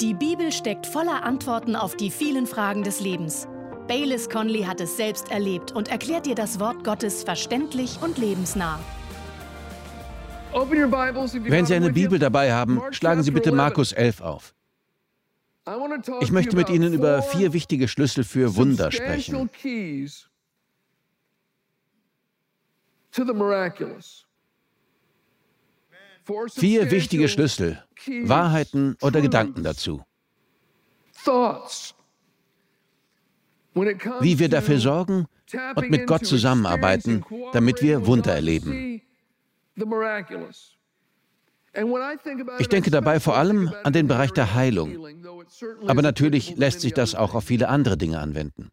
Die Bibel steckt voller Antworten auf die vielen Fragen des Lebens. Baylis Conley hat es selbst erlebt und erklärt dir das Wort Gottes verständlich und lebensnah. Wenn Sie eine Bibel dabei haben, schlagen Sie bitte Markus 11 auf. Ich möchte mit Ihnen über vier wichtige Schlüssel für Wunder sprechen. Vier wichtige Schlüssel, Wahrheiten oder Gedanken dazu. Wie wir dafür sorgen und mit Gott zusammenarbeiten, damit wir Wunder erleben. Ich denke dabei vor allem an den Bereich der Heilung. Aber natürlich lässt sich das auch auf viele andere Dinge anwenden.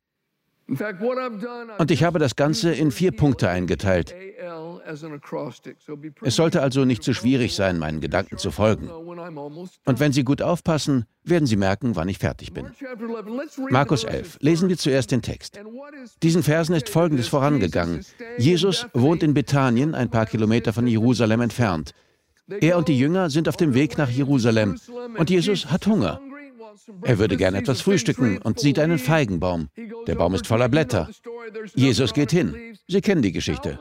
Und ich habe das Ganze in vier Punkte eingeteilt. Es sollte also nicht zu schwierig sein, meinen Gedanken zu folgen. Und wenn Sie gut aufpassen, werden Sie merken, wann ich fertig bin. Markus 11. Lesen wir zuerst den Text. Diesen Versen ist Folgendes vorangegangen. Jesus wohnt in Bethanien, ein paar Kilometer von Jerusalem entfernt. Er und die Jünger sind auf dem Weg nach Jerusalem und Jesus hat Hunger. Er würde gerne etwas frühstücken und sieht einen Feigenbaum. Der Baum ist voller Blätter. Jesus geht hin. Sie kennen die Geschichte.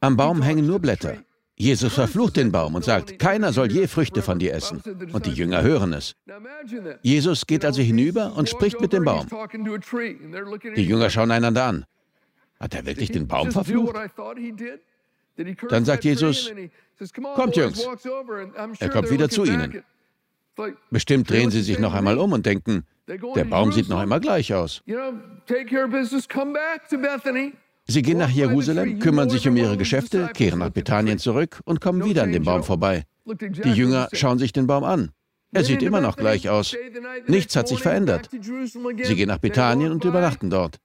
Am Baum hängen nur Blätter. Jesus verflucht den Baum und sagt, keiner soll je Früchte von dir essen. Und die Jünger hören es. Jesus geht also hinüber und spricht mit dem Baum. Die Jünger schauen einander an. Hat er wirklich den Baum verflucht? Dann sagt Jesus, kommt Jungs. Er kommt wieder zu ihnen. Bestimmt drehen sie sich noch einmal um und denken, der Baum sieht noch einmal gleich aus. Sie gehen nach Jerusalem, kümmern sich um ihre Geschäfte, kehren nach Bethanien zurück und kommen wieder an dem Baum vorbei. Die Jünger schauen sich den Baum an. Er sieht immer noch gleich aus. Nichts hat sich verändert. Sie gehen nach Bethanien und übernachten dort.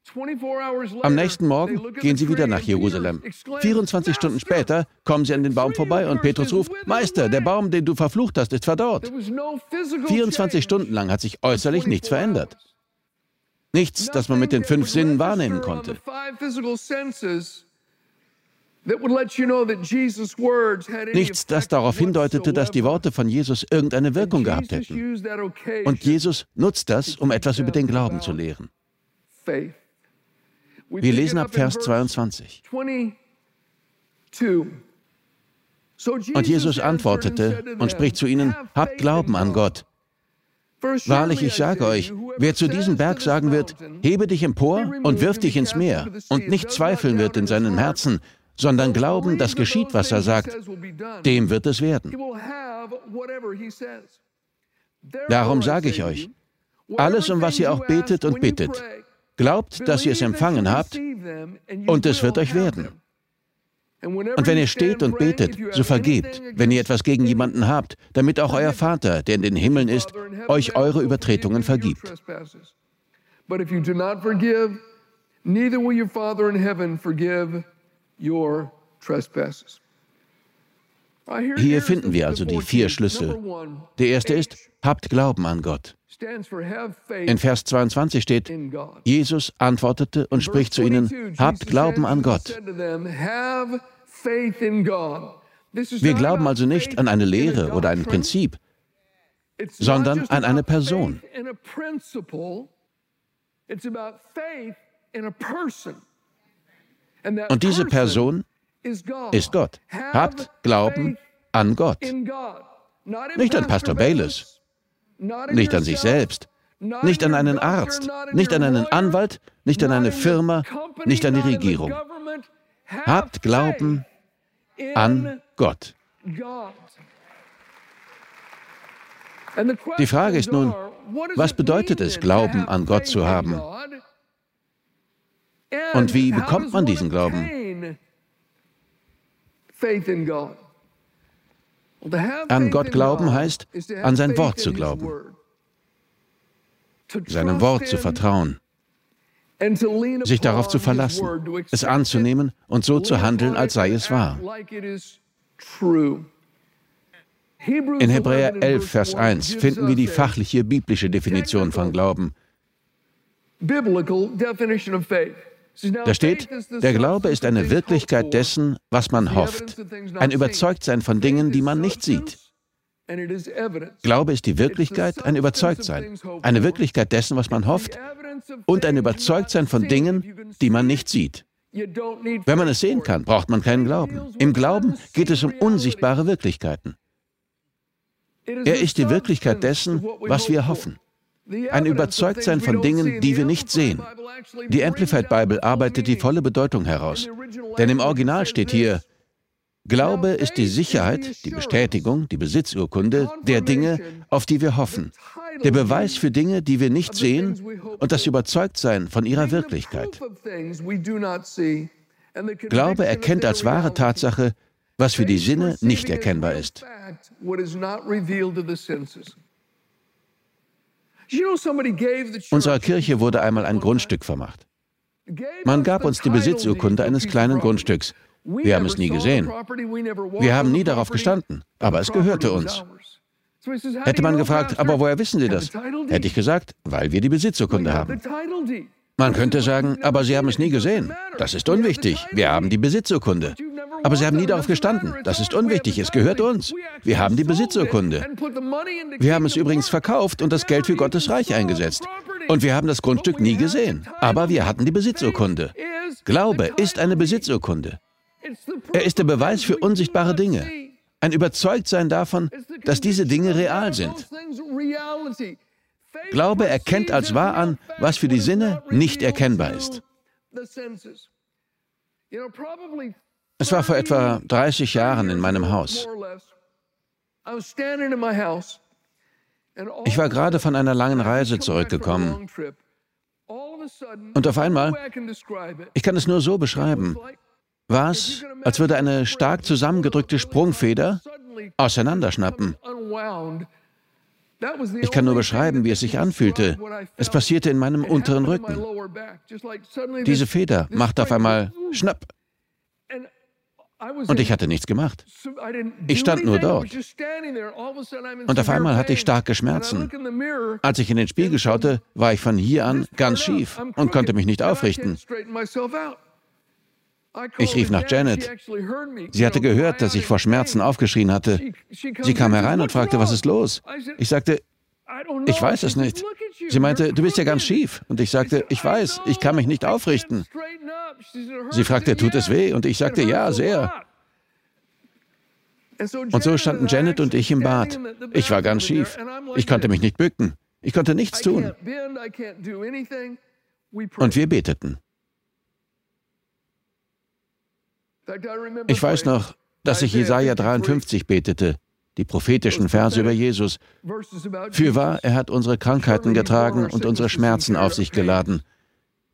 Am nächsten Morgen gehen sie wieder nach Jerusalem. 24 Stunden später kommen sie an den Baum vorbei und Petrus ruft, Meister, der Baum, den du verflucht hast, ist verdorrt. 24 Stunden lang hat sich äußerlich nichts verändert. Nichts, das man mit den fünf Sinnen wahrnehmen konnte. Nichts, das darauf hindeutete, dass die Worte von Jesus irgendeine Wirkung gehabt hätten. Und Jesus nutzt das, um etwas über den Glauben zu lehren. Wir lesen ab Vers 22. Und Jesus antwortete und spricht zu ihnen, habt Glauben an Gott. Wahrlich, ich sage euch, wer zu diesem Berg sagen wird, hebe dich empor und wirf dich ins Meer, und nicht zweifeln wird in seinem Herzen, sondern glauben, dass geschieht, was er sagt, dem wird es werden. Darum sage ich euch, alles, um was ihr auch betet und bittet, glaubt, dass ihr es empfangen habt, und es wird euch werden. Und wenn ihr steht und betet, so vergebt, wenn ihr etwas gegen jemanden habt, damit auch euer Vater, der in den Himmeln ist, euch eure Übertretungen vergibt. But if you do not forgive, neither will your Father in heaven forgive. Hier finden wir also die vier Schlüssel. Der erste ist, habt Glauben an Gott. In Vers 22 steht, Jesus antwortete und spricht zu ihnen, habt Glauben an Gott. Wir glauben also nicht an eine Lehre oder ein Prinzip, sondern an eine Person. It's about faith in a person. Und diese Person ist Gott. Habt Glauben an Gott. Nicht an Pastor Baylis, nicht an sich selbst, nicht an einen Arzt, nicht an einen Anwalt, nicht an eine Firma, nicht an die Regierung. Habt Glauben an Gott. Die Frage ist nun, was bedeutet es, Glauben an Gott zu haben? Und wie bekommt man diesen Glauben? An Gott glauben heißt, an sein Wort zu glauben, seinem Wort zu vertrauen, sich darauf zu verlassen, es anzunehmen und so zu handeln, als sei es wahr. In Hebräer 11, Vers 1 finden wir die fachliche biblische Definition von Glauben. Biblical definition of faith. Da steht, der Glaube ist eine Wirklichkeit dessen, was man hofft, ein Überzeugtsein von Dingen, die man nicht sieht. Glaube ist die Wirklichkeit, ein Überzeugtsein, eine Wirklichkeit dessen, was man hofft, und ein Überzeugtsein von Dingen, die man nicht sieht. Wenn man es sehen kann, braucht man keinen Glauben. Im Glauben geht es um unsichtbare Wirklichkeiten. Er ist die Wirklichkeit dessen, was wir hoffen. Ein Überzeugtsein von Dingen, die wir nicht sehen. Die Amplified Bible arbeitet die volle Bedeutung heraus. Denn im Original steht hier, Glaube ist die Sicherheit, die Bestätigung, die Besitzurkunde der Dinge, auf die wir hoffen. Der Beweis für Dinge, die wir nicht sehen und das Überzeugtsein von ihrer Wirklichkeit. Glaube erkennt als wahre Tatsache, was für die Sinne nicht erkennbar ist. Unserer Kirche wurde einmal ein Grundstück vermacht. Man gab uns die Besitzurkunde eines kleinen Grundstücks. Wir haben es nie gesehen. Wir haben nie darauf gestanden, aber es gehörte uns. Hätte man gefragt, aber woher wissen Sie das? Hätte ich gesagt, weil wir die Besitzurkunde haben. Man könnte sagen, aber Sie haben es nie gesehen. Das ist unwichtig. Wir haben die Besitzurkunde. Aber Sie haben nie darauf gestanden. Das ist unwichtig. Es gehört uns. Wir haben die Besitzurkunde. Wir haben es übrigens verkauft und das Geld für Gottes Reich eingesetzt. Und wir haben das Grundstück nie gesehen. Aber wir hatten die Besitzurkunde. Glaube ist eine Besitzurkunde. Er ist der Beweis für unsichtbare Dinge. Ein Überzeugtsein davon, dass diese Dinge real sind. Glaube erkennt als wahr an, was für die Sinne nicht erkennbar ist. Es war vor etwa 30 Jahren in meinem Haus. Ich war gerade von einer langen Reise zurückgekommen. Und auf einmal, ich kann es nur so beschreiben, war es, als würde eine stark zusammengedrückte Sprungfeder auseinanderschnappen. Ich kann nur beschreiben, wie es sich anfühlte. Es passierte in meinem unteren Rücken. Diese Feder machte auf einmal Schnapp. Und ich hatte nichts gemacht. Ich stand nur dort. Und auf einmal hatte ich starke Schmerzen. Als ich in den Spiegel schaute, war ich von hier an ganz schief und konnte mich nicht aufrichten. Ich rief nach Janet. Sie hatte gehört, dass ich vor Schmerzen aufgeschrien hatte. Sie kam herein und fragte, was ist los? Ich sagte, ich weiß es nicht. Sie meinte, du bist ja ganz schief. Und ich sagte, ich weiß, ich kann mich nicht aufrichten. Sie fragte, tut es weh? Und ich sagte, ja, sehr. Und so standen Janet und ich im Bad. Ich war ganz schief. Ich konnte mich nicht bücken. Ich konnte nichts tun. Und wir beteten. Ich weiß noch, dass ich Jesaja 53 betete, die prophetischen Verse über Jesus. Fürwahr, er hat unsere Krankheiten getragen und unsere Schmerzen auf sich geladen.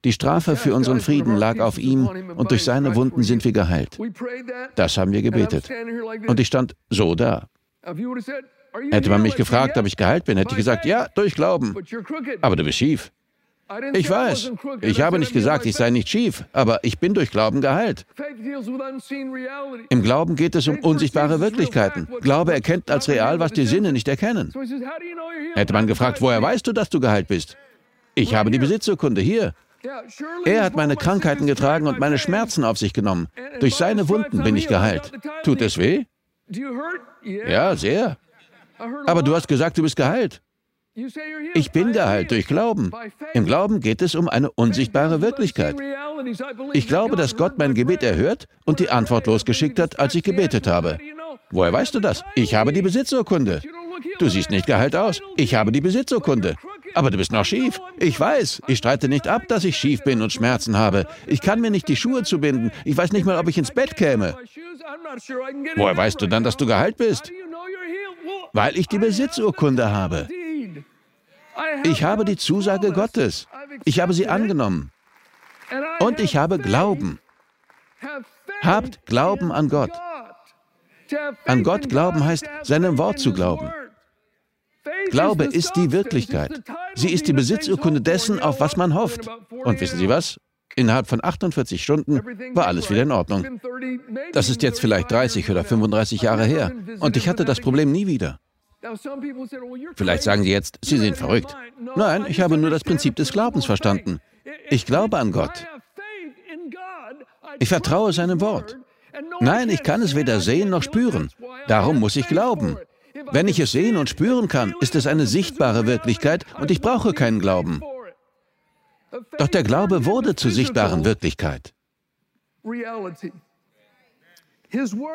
Die Strafe für unseren Frieden lag auf ihm und durch seine Wunden sind wir geheilt. Das haben wir gebetet. Und ich stand so da. Hätte man mich gefragt, ob ich geheilt bin, hätte ich gesagt, ja, durch Glauben. Aber du bist schief. Ich weiß, ich habe nicht gesagt, ich sei nicht schief, aber ich bin durch Glauben geheilt. Im Glauben geht es um unsichtbare Wirklichkeiten. Glaube erkennt als real, was die Sinne nicht erkennen. Hätte man gefragt, woher weißt du, dass du geheilt bist? Ich habe die Besitzurkunde hier. Er hat meine Krankheiten getragen und meine Schmerzen auf sich genommen. Durch seine Wunden bin ich geheilt. Tut es weh? Ja, sehr. Aber du hast gesagt, du bist geheilt. Ich bin geheilt durch Glauben. Im Glauben geht es um eine unsichtbare Wirklichkeit. Ich glaube, dass Gott mein Gebet erhört und die Antwort losgeschickt hat, als ich gebetet habe. Woher weißt du das? Ich habe die Besitzurkunde. Du siehst nicht geheilt aus. Ich habe die Besitzurkunde. Aber du bist noch schief. Ich weiß. Ich streite nicht ab, dass ich schief bin und Schmerzen habe. Ich kann mir nicht die Schuhe zubinden. Ich weiß nicht mal, ob ich ins Bett käme. Woher weißt du dann, dass du geheilt bist? Weil ich die Besitzurkunde habe. Ich habe die Zusage Gottes. Ich habe sie angenommen. Und ich habe Glauben. Habt Glauben an Gott. An Gott glauben heißt, seinem Wort zu glauben. Glaube ist die Wirklichkeit. Sie ist die Besitzurkunde dessen, auf was man hofft. Und wissen Sie was? Innerhalb von 48 Stunden war alles wieder in Ordnung. Das ist jetzt vielleicht 30 oder 35 Jahre her. Und ich hatte das Problem nie wieder. Vielleicht sagen Sie jetzt, Sie sind verrückt. Nein, ich habe nur das Prinzip des Glaubens verstanden. Ich glaube an Gott. Ich vertraue seinem Wort. Nein, ich kann es weder sehen noch spüren. Darum muss ich glauben. Wenn ich es sehen und spüren kann, ist es eine sichtbare Wirklichkeit und ich brauche keinen Glauben. Doch der Glaube wurde zur sichtbaren Wirklichkeit.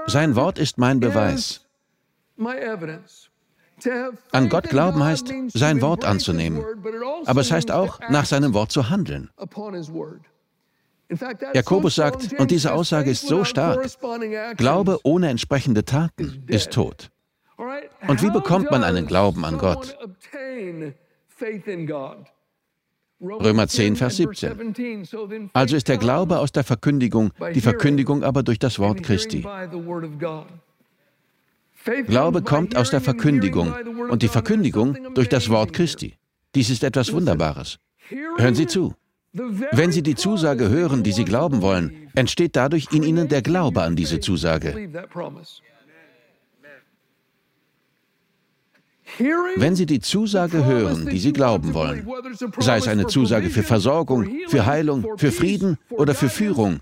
Sein Wort ist mein Beweis. An Gott glauben heißt, sein Wort anzunehmen. Aber es heißt auch, nach seinem Wort zu handeln. Jakobus sagt, und diese Aussage ist so stark, Glaube ohne entsprechende Taten ist tot. Und wie bekommt man einen Glauben an Gott? Römer 10, Vers 17. Also ist der Glaube aus der Verkündigung, die Verkündigung aber durch das Wort Christi. Glaube kommt aus der Verkündigung und die Verkündigung durch das Wort Christi. Dies ist etwas Wunderbares. Hören Sie zu. Wenn Sie die Zusage hören, die Sie glauben wollen, entsteht dadurch in Ihnen der Glaube an diese Zusage. Wenn Sie die Zusage hören, die Sie glauben wollen, sei es eine Zusage für Versorgung, für Heilung, für Frieden oder für Führung,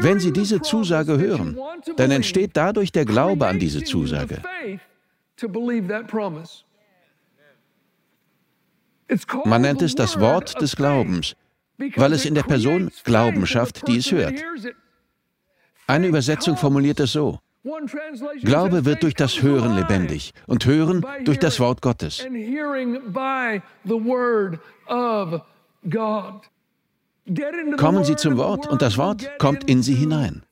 wenn Sie diese Zusage hören, dann entsteht dadurch der Glaube an diese Zusage. Man nennt es das Wort des Glaubens, weil es in der Person Glauben schafft, die es hört. Eine Übersetzung formuliert es so. Glaube wird durch das Hören lebendig und Hören durch das Wort Gottes. Kommen Sie zum Wort und das Wort kommt in Sie hinein.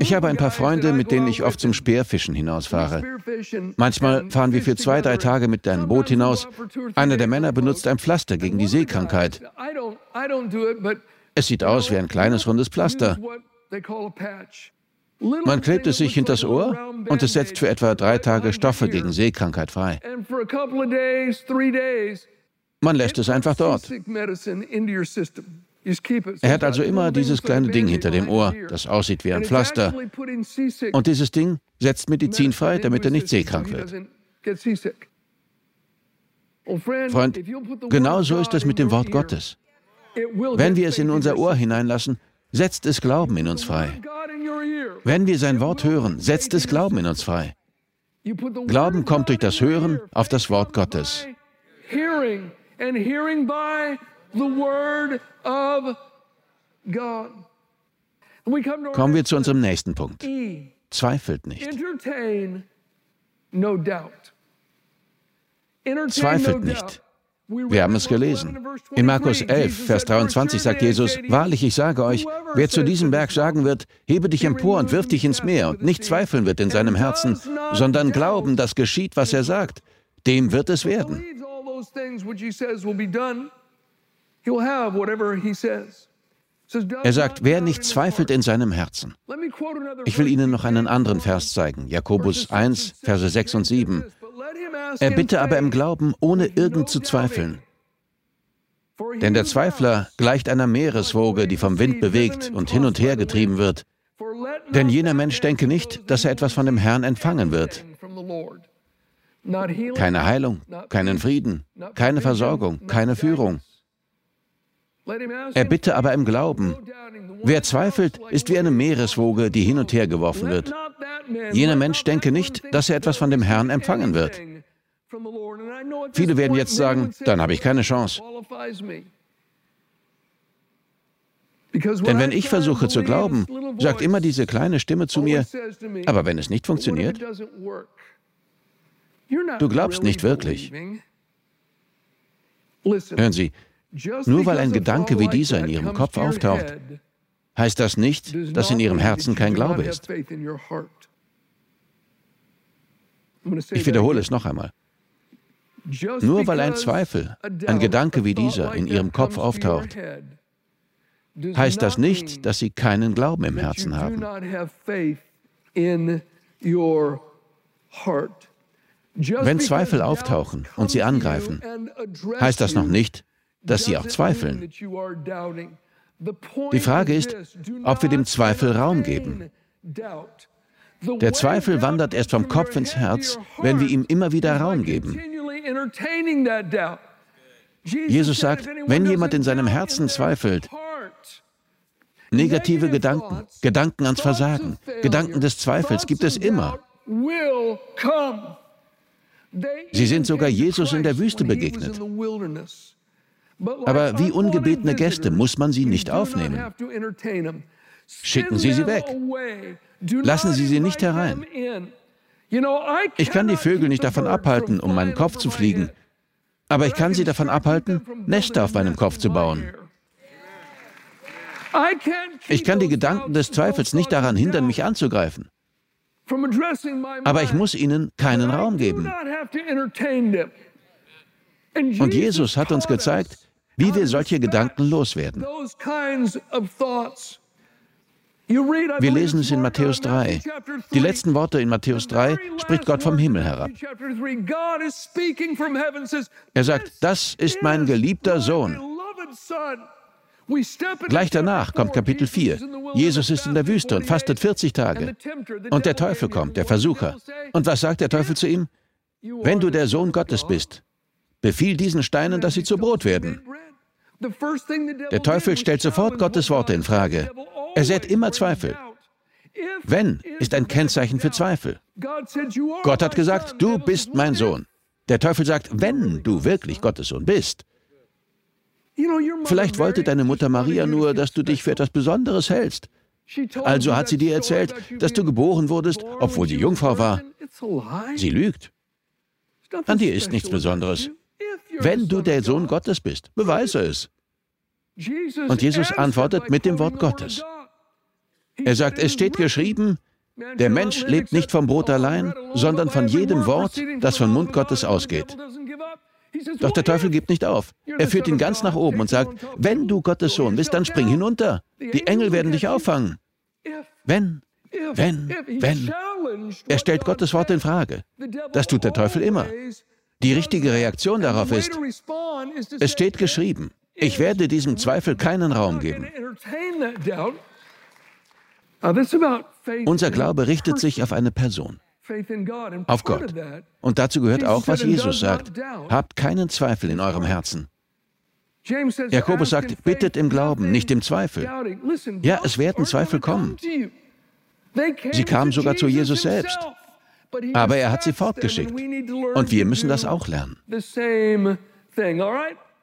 Ich habe ein paar Freunde, mit denen ich oft zum Speerfischen hinausfahre. Manchmal fahren wir für zwei, drei Tage mit einem Boot hinaus. Einer der Männer benutzt ein Pflaster gegen die Seekrankheit. Es sieht aus wie ein kleines rundes Pflaster. Man klebt es sich hinters Ohr und es setzt für etwa drei Tage Stoffe gegen Seekrankheit frei. Man lässt es einfach dort. Er hat also immer dieses kleine Ding hinter dem Ohr, das aussieht wie ein Pflaster. Und dieses Ding setzt Medizin frei, damit er nicht seekrank wird. Freund, genau so ist es mit dem Wort Gottes. Wenn wir es in unser Ohr hineinlassen, setzt es Glauben in uns frei. Wenn wir sein Wort hören, setzt es Glauben in uns frei. Glauben kommt durch das Hören auf das Wort Gottes and hearing by the word of God. Kommen wir zu unserem nächsten Punkt. E. Zweifelt nicht. Zweifelt nicht. Wir haben es gelesen. In Markus 11, Vers 23 sagt Jesus, Wahrlich, ich sage euch, wer zu diesem Berg sagen wird, hebe dich empor und wirf dich ins Meer und nicht zweifeln wird in seinem Herzen, sondern glauben, dass geschieht, was er sagt, dem wird es werden those things which he says will be done, he'll have whatever he says. Er sagt, wer nicht zweifelt in seinem Herzen. Ich will Ihnen noch einen anderen Vers zeigen, Jakobus 1, Verse 6 und 7. Er bitte aber im Glauben, ohne irgend zu zweifeln. Denn der Zweifler gleicht einer Meereswoge, die vom Wind bewegt und hin und her getrieben wird. Denn jener Mensch denke nicht, dass er etwas von dem Herrn empfangen wird. Keine Heilung, keinen Frieden, keine Versorgung, keine Führung. Er bitte aber im Glauben. Wer zweifelt, ist wie eine Meereswoge, die hin und her geworfen wird. Jener Mensch denke nicht, dass er etwas von dem Herrn empfangen wird. Viele werden jetzt sagen, dann habe ich keine Chance. Denn wenn ich versuche zu glauben, sagt immer diese kleine Stimme zu mir, aber wenn es nicht funktioniert, Du glaubst nicht wirklich. Hören Sie, nur weil ein Gedanke wie dieser in Ihrem Kopf auftaucht, heißt das nicht, dass in Ihrem Herzen kein Glaube ist. Ich wiederhole es noch einmal. Nur weil ein Zweifel, ein Gedanke wie dieser in Ihrem Kopf auftaucht, heißt das nicht, dass Sie keinen Glauben im Herzen haben. Wenn Zweifel auftauchen und sie angreifen, heißt das noch nicht, dass sie auch zweifeln. Die Frage ist, ob wir dem Zweifel Raum geben. Der Zweifel wandert erst vom Kopf ins Herz, wenn wir ihm immer wieder Raum geben. Jesus sagt, wenn jemand in seinem Herzen zweifelt, negative Gedanken, Gedanken ans Versagen, Gedanken des Zweifels gibt es immer. Sie sind sogar Jesus in der Wüste begegnet. Aber wie ungebetene Gäste muss man sie nicht aufnehmen. Schicken Sie sie weg. Lassen Sie sie nicht herein. Ich kann die Vögel nicht davon abhalten, um meinen Kopf zu fliegen, aber ich kann sie davon abhalten, Nester auf meinem Kopf zu bauen. Ich kann die Gedanken des Zweifels nicht daran hindern, mich anzugreifen. Aber ich muss ihnen keinen Raum geben. Und Jesus hat uns gezeigt, wie wir solche Gedanken loswerden. Wir lesen es in Matthäus 3. Die letzten Worte in Matthäus 3 spricht Gott vom Himmel herab. Er sagt, das ist mein geliebter Sohn. Gleich danach kommt Kapitel 4. Jesus ist in der Wüste und fastet 40 Tage. Und der Teufel kommt, der Versucher. Und was sagt der Teufel zu ihm? Wenn du der Sohn Gottes bist, befiehl diesen Steinen, dass sie zu Brot werden. Der Teufel stellt sofort Gottes Worte in Frage. Er sät immer Zweifel. Wenn ist ein Kennzeichen für Zweifel. Gott hat gesagt, du bist mein Sohn. Der Teufel sagt, wenn du wirklich Gottes Sohn bist. Vielleicht wollte deine Mutter Maria nur, dass du dich für etwas Besonderes hältst. Also hat sie dir erzählt, dass du geboren wurdest, obwohl sie Jungfrau war. Sie lügt. An dir ist nichts Besonderes. Wenn du der Sohn Gottes bist, beweise es. Und Jesus antwortet mit dem Wort Gottes. Er sagt, es steht geschrieben, der Mensch lebt nicht vom Brot allein, sondern von jedem Wort, das vom Mund Gottes ausgeht. Doch der Teufel gibt nicht auf. Er führt ihn ganz nach oben und sagt, wenn du Gottes Sohn bist, dann spring hinunter. Die Engel werden dich auffangen. Wenn, wenn, wenn. Er stellt Gottes Wort in Frage. Das tut der Teufel immer. Die richtige Reaktion darauf ist, es steht geschrieben, ich werde diesem Zweifel keinen Raum geben. Unser Glaube richtet sich auf eine Person, auf Gott. Und dazu gehört auch, was Jesus sagt. Habt keinen Zweifel in eurem Herzen. Jakobus sagt, bittet im Glauben, nicht im Zweifel. Ja, es werden Zweifel kommen. Sie kamen sogar zu Jesus selbst. Aber er hat sie fortgeschickt. Und wir müssen das auch lernen.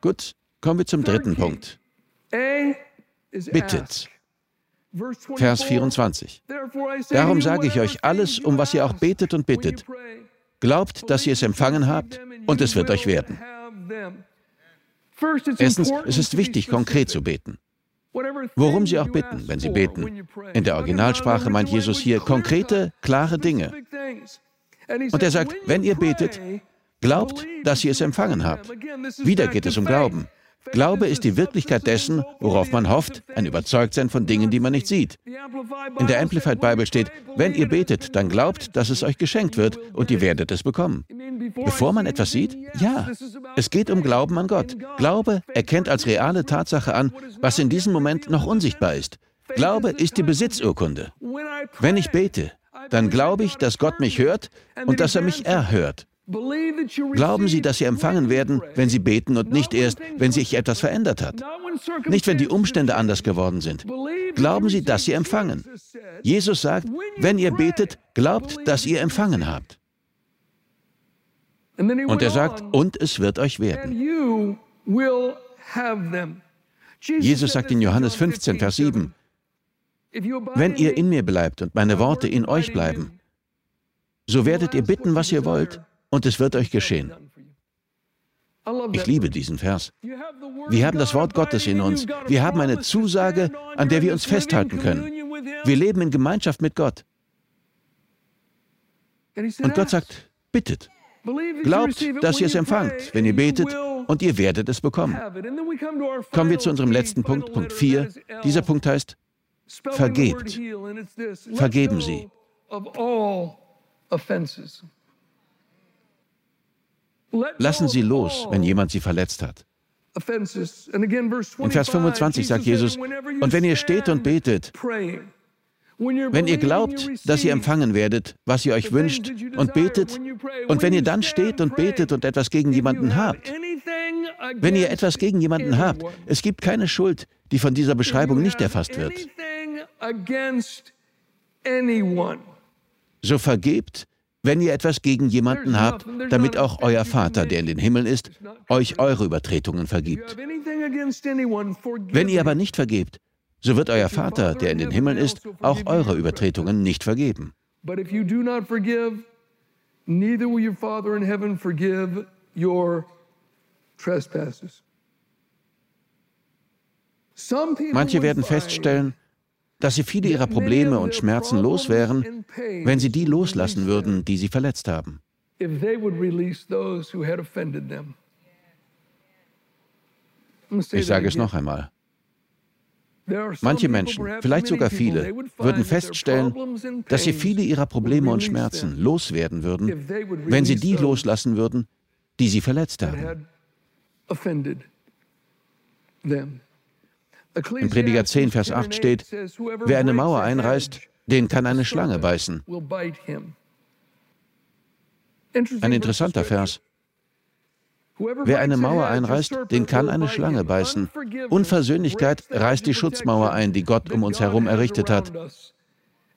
Gut, kommen wir zum dritten Punkt. Bittet. Vers 24. Darum sage ich euch alles, um was ihr auch betet und bittet. Glaubt, dass ihr es empfangen habt, und es wird euch werden. Erstens, es ist wichtig, konkret zu beten. Worum Sie auch bitten, wenn Sie beten. In der Originalsprache meint Jesus hier konkrete, klare Dinge. Und er sagt, wenn ihr betet, glaubt, dass ihr es empfangen habt. Wieder geht es um Glauben. Glaube ist die Wirklichkeit dessen, worauf man hofft, ein Überzeugtsein von Dingen, die man nicht sieht. In der Amplified Bible steht, wenn ihr betet, dann glaubt, dass es euch geschenkt wird und ihr werdet es bekommen. Bevor man etwas sieht? Ja. Es geht um Glauben an Gott. Glaube erkennt als reale Tatsache an, was in diesem Moment noch unsichtbar ist. Glaube ist die Besitzurkunde. Wenn ich bete, dann glaube ich, dass Gott mich hört und dass er mich erhört. Glauben Sie, dass Sie empfangen werden, wenn Sie beten und nicht erst, wenn sich etwas verändert hat. Nicht, wenn die Umstände anders geworden sind. Glauben Sie, dass Sie empfangen. Jesus sagt, wenn ihr betet, glaubt, dass ihr empfangen habt. Und er sagt, und es wird euch werden. Jesus sagt in Johannes 15, Vers 7, wenn ihr in mir bleibt und meine Worte in euch bleiben, so werdet ihr bitten, was ihr wollt, und es wird euch geschehen. Ich liebe diesen Vers. Wir haben das Wort Gottes in uns. Wir haben eine Zusage, an der wir uns festhalten können. Wir leben in Gemeinschaft mit Gott. Und Gott sagt, bittet. Glaubt, dass ihr es empfangt, wenn ihr betet, und ihr werdet es bekommen. Kommen wir zu unserem letzten Punkt, Punkt 4. Dieser Punkt heißt, vergebt. Vergeben Sie. Lassen Sie los, wenn jemand Sie verletzt hat. In Vers 25 sagt Jesus, und wenn ihr steht und betet, wenn ihr glaubt, dass ihr empfangen werdet, was ihr euch wünscht, und betet, und wenn ihr dann steht und betet und etwas gegen jemanden habt, wenn ihr etwas gegen jemanden habt, es gibt keine Schuld, die von dieser Beschreibung nicht erfasst wird. So vergebt, wenn ihr etwas gegen jemanden habt, damit auch euer Vater, der in den Himmeln ist, euch eure Übertretungen vergibt. Wenn ihr aber nicht vergebt, so wird euer Vater, der in den Himmeln ist, auch eure Übertretungen nicht vergeben. Manche werden feststellen, dass sie viele ihrer Probleme und Schmerzen los wären, wenn sie die loslassen würden, die sie verletzt haben. Ich sage es noch einmal. Manche Menschen, vielleicht sogar viele, würden feststellen, dass sie viele ihrer Probleme und Schmerzen loswerden würden, wenn sie die loslassen würden, die sie verletzt haben. In Prediger 10, Vers 8 steht, wer eine Mauer einreißt, den kann eine Schlange beißen. Ein interessanter Vers. Wer eine Mauer einreißt, den kann eine Schlange beißen. Unversöhnlichkeit reißt die Schutzmauer ein, die Gott um uns herum errichtet hat.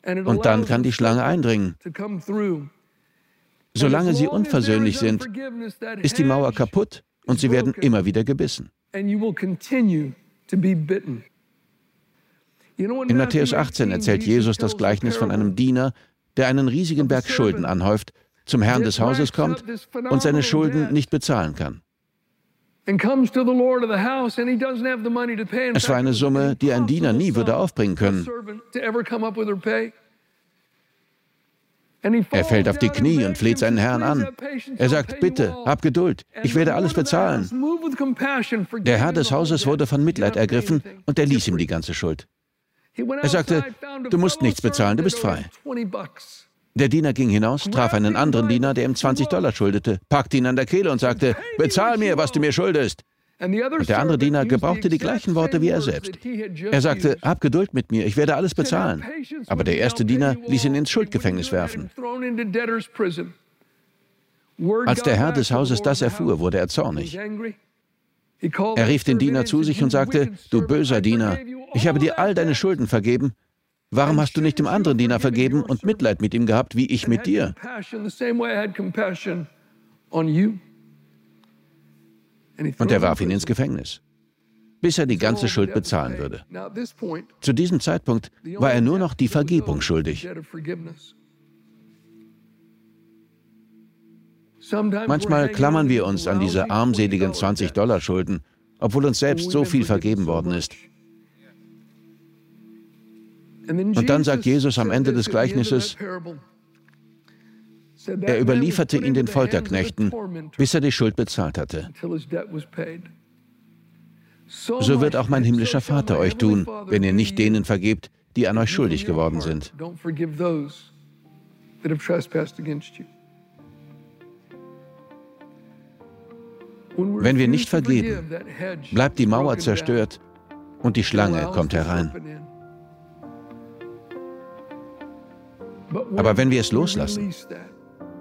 Und dann kann die Schlange eindringen. Solange sie unversöhnlich sind, ist die Mauer kaputt und sie werden immer wieder gebissen. In Matthäus 18 erzählt Jesus das Gleichnis von einem Diener, der einen riesigen Berg Schulden anhäuft zum Herrn des Hauses kommt und seine Schulden nicht bezahlen kann. Es war eine Summe, die ein Diener nie würde aufbringen können. Er fällt auf die Knie und fleht seinen Herrn an. Er sagt, bitte, hab Geduld, ich werde alles bezahlen. Der Herr des Hauses wurde von Mitleid ergriffen und er ließ ihm die ganze Schuld. Er sagte, du musst nichts bezahlen, du bist frei. Der Diener ging hinaus, traf einen anderen Diener, der ihm 20 Dollar schuldete, packte ihn an der Kehle und sagte, bezahl mir, was du mir schuldest. Und der andere Diener gebrauchte die gleichen Worte wie er selbst. Er sagte, hab Geduld mit mir, ich werde alles bezahlen. Aber der erste Diener ließ ihn ins Schuldgefängnis werfen. Als der Herr des Hauses das erfuhr, wurde er zornig. Er rief den Diener zu sich und sagte, du böser Diener, ich habe dir all deine Schulden vergeben, Warum hast du nicht dem anderen Diener vergeben und Mitleid mit ihm gehabt, wie ich mit dir? Und er warf ihn ins Gefängnis, bis er die ganze Schuld bezahlen würde. Zu diesem Zeitpunkt war er nur noch die Vergebung schuldig. Manchmal klammern wir uns an diese armseligen 20-Dollar-Schulden, obwohl uns selbst so viel vergeben worden ist. Und dann sagt Jesus am Ende des Gleichnisses, er überlieferte ihn den Folterknechten, bis er die Schuld bezahlt hatte. So wird auch mein himmlischer Vater euch tun, wenn ihr nicht denen vergebt, die an euch schuldig geworden sind. Wenn wir nicht vergeben, bleibt die Mauer zerstört und die Schlange kommt herein. Aber wenn wir es loslassen,